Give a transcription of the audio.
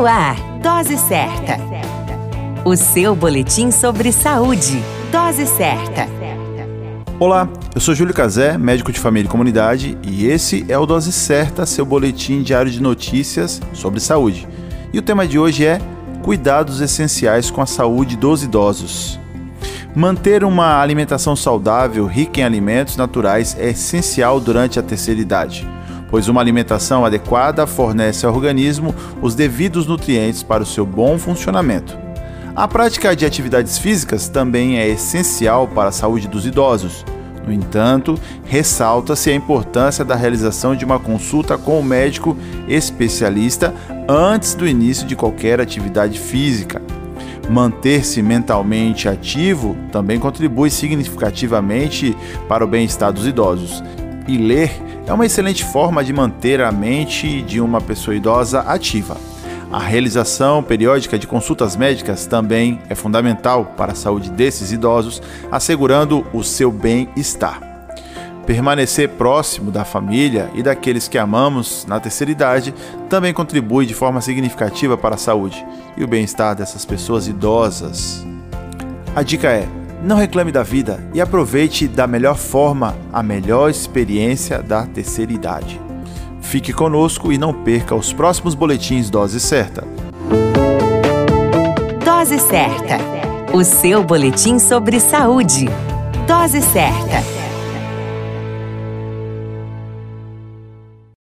No ar, Dose Certa. O seu boletim sobre saúde. Dose Certa. Olá, eu sou Júlio Cazé, médico de família e comunidade, e esse é o Dose Certa, seu boletim diário de notícias sobre saúde. E o tema de hoje é Cuidados essenciais com a saúde dos idosos. Manter uma alimentação saudável, rica em alimentos naturais, é essencial durante a terceira idade pois uma alimentação adequada fornece ao organismo os devidos nutrientes para o seu bom funcionamento. A prática de atividades físicas também é essencial para a saúde dos idosos. No entanto, ressalta-se a importância da realização de uma consulta com o médico especialista antes do início de qualquer atividade física. Manter-se mentalmente ativo também contribui significativamente para o bem-estar dos idosos. E ler é uma excelente forma de manter a mente de uma pessoa idosa ativa. A realização periódica de consultas médicas também é fundamental para a saúde desses idosos, assegurando o seu bem-estar. Permanecer próximo da família e daqueles que amamos na terceira idade também contribui de forma significativa para a saúde e o bem-estar dessas pessoas idosas. A dica é: não reclame da vida e aproveite da melhor forma a melhor experiência da terceira idade. Fique conosco e não perca os próximos boletins Dose Certa. Dose Certa o seu boletim sobre saúde. Dose Certa